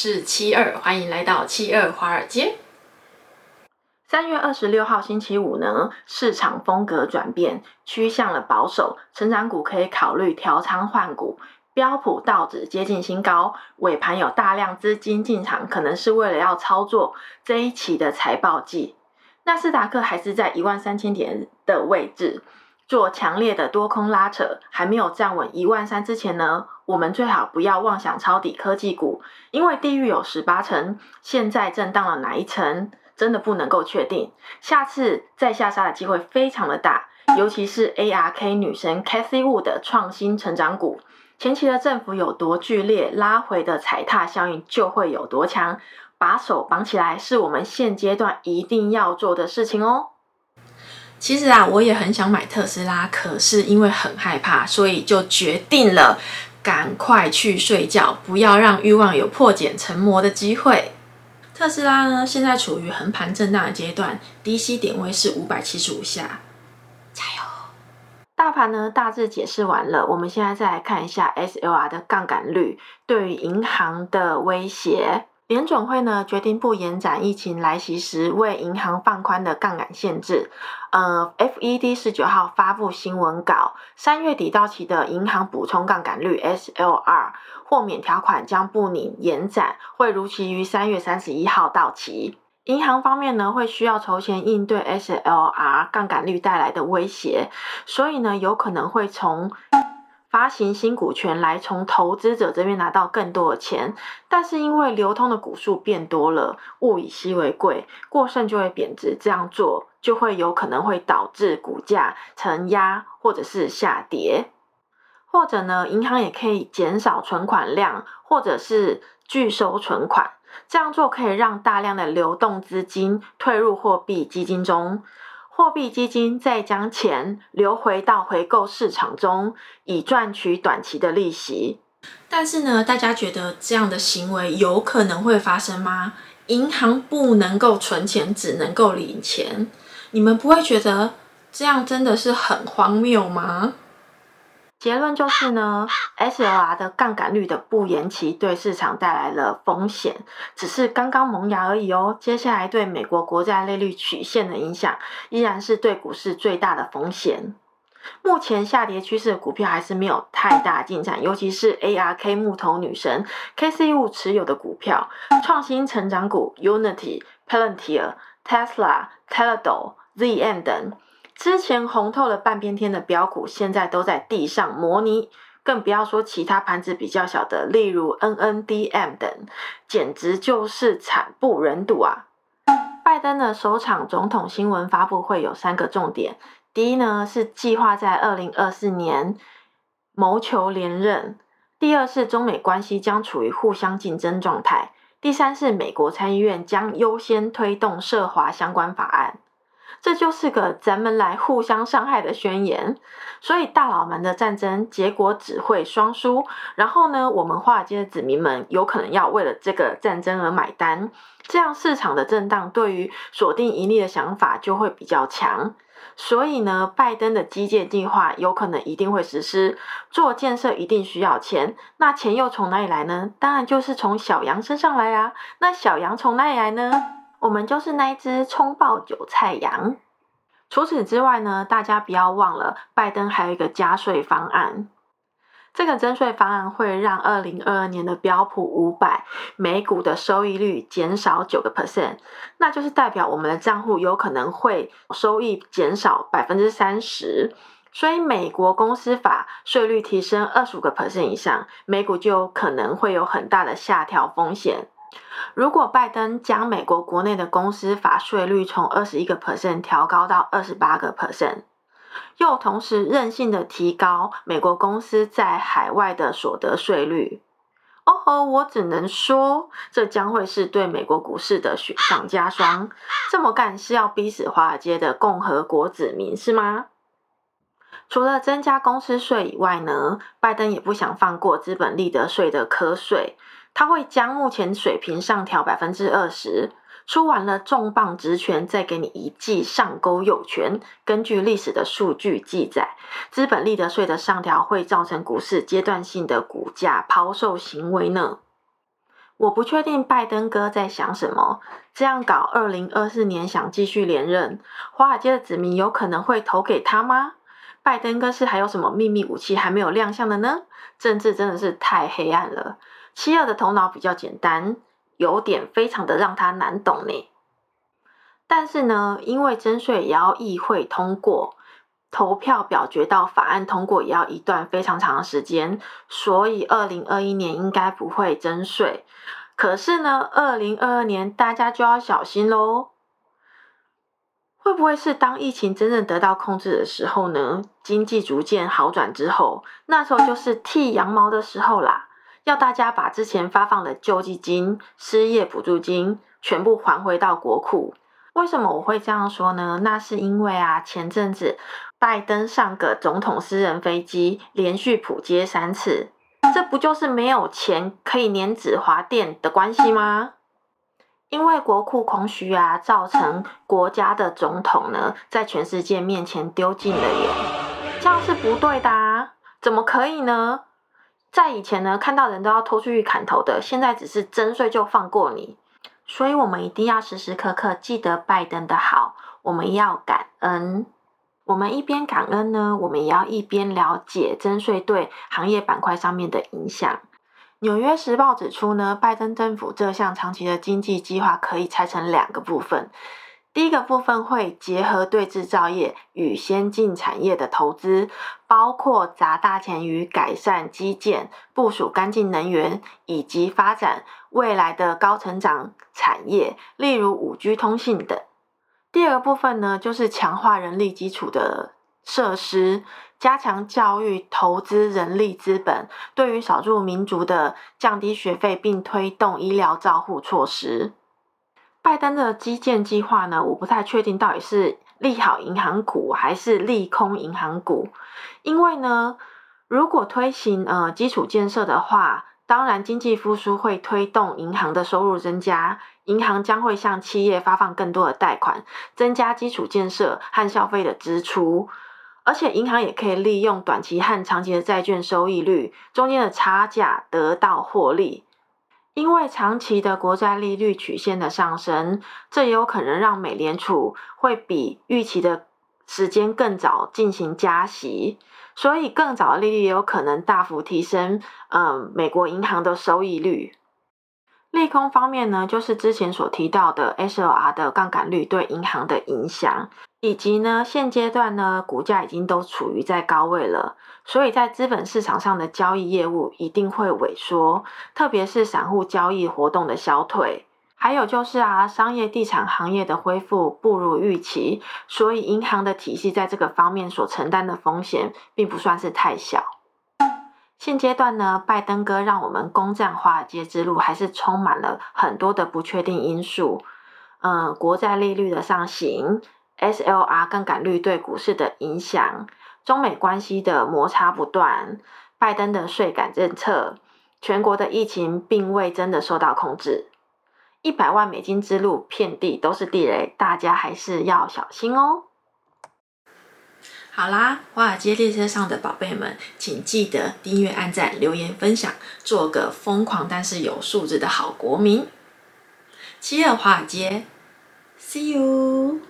是七二，欢迎来到七二华尔街。三月二十六号星期五呢，市场风格转变，趋向了保守，成长股可以考虑调仓换股。标普道指接近新高，尾盘有大量资金进场，可能是为了要操作这一期的财报季。纳斯达克还是在一万三千点的位置。做强烈的多空拉扯，还没有站稳一万三之前呢，我们最好不要妄想抄底科技股，因为地狱有十八层，现在震荡了哪一层，真的不能够确定。下次再下杀的机会非常的大，尤其是 ARK 女神 Cathy Wood 的创新成长股，前期的振幅有多剧烈，拉回的踩踏效应就会有多强，把手绑起来是我们现阶段一定要做的事情哦。其实啊，我也很想买特斯拉，可是因为很害怕，所以就决定了赶快去睡觉，不要让欲望有破茧成魔的机会。特斯拉呢，现在处于横盘震荡的阶段，低吸点位是五百七十五下，加油！大盘呢，大致解释完了，我们现在再来看一下 SLR 的杠杆率对于银行的威胁。联准会呢，决定不延展疫情来袭时为银行放宽的杠杆限制。呃，FED 十九号发布新闻稿，三月底到期的银行补充杠杆率 SLR 豁免条款将不拟延展，会如期于三月三十一号到期。银行方面呢，会需要筹钱应对 SLR 杠杆率带来的威胁，所以呢，有可能会从。发行新股权来从投资者这边拿到更多的钱，但是因为流通的股数变多了，物以稀为贵，过剩就会贬值，这样做就会有可能会导致股价承压或者是下跌，或者呢，银行也可以减少存款量，或者是拒收存款，这样做可以让大量的流动资金退入货币基金中。货币基金再将钱流回到回购市场中，以赚取短期的利息。但是呢，大家觉得这样的行为有可能会发生吗？银行不能够存钱，只能够领钱，你们不会觉得这样真的是很荒谬吗？结论就是呢，SLR 的杠杆率的不延期对市场带来了风险，只是刚刚萌芽而已哦。接下来对美国国债利率曲线的影响，依然是对股市最大的风险。目前下跌趋势的股票还是没有太大进展，尤其是 ARK 木头女神 K C 五持有的股票，创新成长股 Unity、Palantir、Tesla、Teladoc、ZM 等。之前红透了半边天的标股，现在都在地上模拟，更不要说其他盘子比较小的，例如 NNDM 等，简直就是惨不忍睹啊！拜登的首场总统新闻发布会有三个重点：第一呢是计划在二零二四年谋求连任；第二是中美关系将处于互相竞争状态；第三是美国参议院将优先推动涉华相关法案。这就是个咱们来互相伤害的宣言，所以大佬们的战争结果只会双输。然后呢，我们华尔街的子民们有可能要为了这个战争而买单，这样市场的震荡对于锁定盈利的想法就会比较强。所以呢，拜登的基建计划有可能一定会实施，做建设一定需要钱，那钱又从哪里来呢？当然就是从小羊身上来啊。那小羊从哪里来呢？我们就是那一只葱爆韭菜羊。除此之外呢，大家不要忘了，拜登还有一个加税方案。这个增税方案会让二零二二年的标普五百每股的收益率减少九个 percent，那就是代表我们的账户有可能会收益减少百分之三十。所以美国公司法税率提升二十五个 percent 以上，美股就可能会有很大的下调风险。如果拜登将美国国内的公司法税率从二十一个 percent 调高到二十八个 percent，又同时任性的提高美国公司在海外的所得税率，哦吼，我只能说，这将会是对美国股市的雪上加霜。这么干是要逼死华尔街的共和国子民是吗？除了增加公司税以外呢，拜登也不想放过资本利得税的课税。他会将目前水平上调百分之二十，出完了重磅职权，再给你一记上钩有权。根据历史的数据记载，资本利得税的上调会造成股市阶段性的股价抛售行为呢。我不确定拜登哥在想什么，这样搞，二零二四年想继续连任，华尔街的子民有可能会投给他吗？拜登哥是还有什么秘密武器还没有亮相的呢？政治真的是太黑暗了。七二的头脑比较简单，有点非常的让他难懂呢。但是呢，因为征税也要议会通过。投票表决到法案通过也要一段非常长的时间，所以二零二一年应该不会征税。可是呢，二零二二年大家就要小心喽。会不会是当疫情真正得到控制的时候呢？经济逐渐好转之后，那时候就是剃羊毛的时候啦，要大家把之前发放的救济金、失业补助金全部还回到国库。为什么我会这样说呢？那是因为啊，前阵子拜登上个总统私人飞机，连续普接三次，这不就是没有钱可以粘纸滑电的关系吗？因为国库空虚啊，造成国家的总统呢，在全世界面前丢尽了脸，这样是不对的啊！怎么可以呢？在以前呢，看到人都要拖出去砍头的，现在只是征税就放过你。所以，我们一定要时时刻刻记得拜登的好，我们要感恩。我们一边感恩呢，我们也要一边了解征税对行业板块上面的影响。纽约时报指出呢，拜登政府这项长期的经济计划可以拆成两个部分。第一个部分会结合对制造业与先进产业的投资，包括砸大钱于改善基建、部署干净能源以及发展未来的高成长产业，例如五 G 通信等。第二个部分呢，就是强化人力基础的设施，加强教育、投资人力资本，对于少数民族的降低学费，并推动医疗照护措施。拜登的基建计划呢，我不太确定到底是利好银行股还是利空银行股。因为呢，如果推行呃基础建设的话，当然经济复苏会推动银行的收入增加，银行将会向企业发放更多的贷款，增加基础建设和消费的支出。而且银行也可以利用短期和长期的债券收益率中间的差价得到获利。因为长期的国债利率曲线的上升，这也有可能让美联储会比预期的时间更早进行加息，所以更早的利率也有可能大幅提升，嗯，美国银行的收益率。利空方面呢，就是之前所提到的 SLR 的杠杆率对银行的影响。以及呢，现阶段呢，股价已经都处于在高位了，所以在资本市场上的交易业务一定会萎缩，特别是散户交易活动的消退。还有就是啊，商业地产行业的恢复不如预期，所以银行的体系在这个方面所承担的风险并不算是太小。现阶段呢，拜登哥让我们攻占华尔街之路还是充满了很多的不确定因素，嗯，国债利率的上行。SLR 杠杆率对股市的影响，中美关系的摩擦不断，拜登的税改政策，全国的疫情并未真的受到控制，一百万美金之路遍地都是地雷，大家还是要小心哦。好啦，华尔街列车上的宝贝们，请记得订阅、按赞、留言、分享，做个疯狂但是有素质的好国民。七二华尔街，See you。